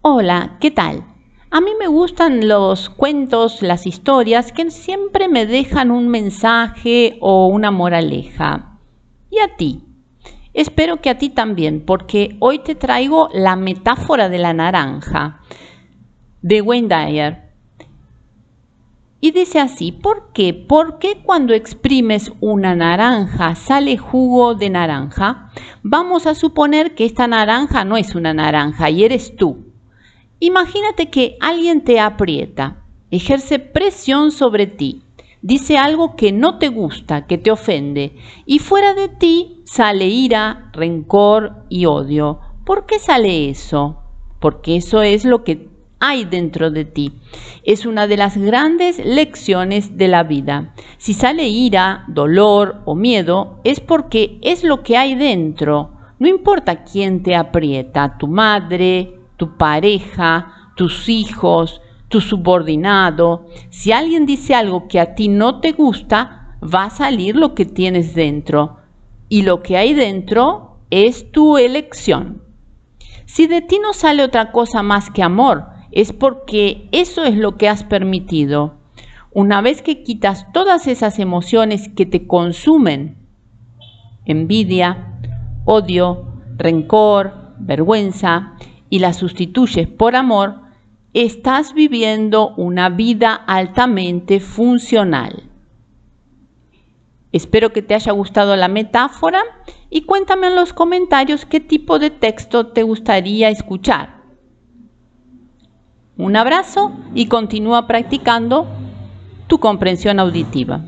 Hola, ¿qué tal? A mí me gustan los cuentos, las historias que siempre me dejan un mensaje o una moraleja. ¿Y a ti? Espero que a ti también, porque hoy te traigo la metáfora de la naranja de Wayne Dyer. Y dice así, ¿por qué? Porque cuando exprimes una naranja sale jugo de naranja? Vamos a suponer que esta naranja no es una naranja y eres tú. Imagínate que alguien te aprieta, ejerce presión sobre ti, dice algo que no te gusta, que te ofende, y fuera de ti sale ira, rencor y odio. ¿Por qué sale eso? Porque eso es lo que hay dentro de ti. Es una de las grandes lecciones de la vida. Si sale ira, dolor o miedo, es porque es lo que hay dentro. No importa quién te aprieta, tu madre, tu pareja, tus hijos, tu subordinado. Si alguien dice algo que a ti no te gusta, va a salir lo que tienes dentro. Y lo que hay dentro es tu elección. Si de ti no sale otra cosa más que amor, es porque eso es lo que has permitido. Una vez que quitas todas esas emociones que te consumen, envidia, odio, rencor, vergüenza, y las sustituyes por amor, estás viviendo una vida altamente funcional. Espero que te haya gustado la metáfora y cuéntame en los comentarios qué tipo de texto te gustaría escuchar. Un abrazo y continúa practicando tu comprensión auditiva.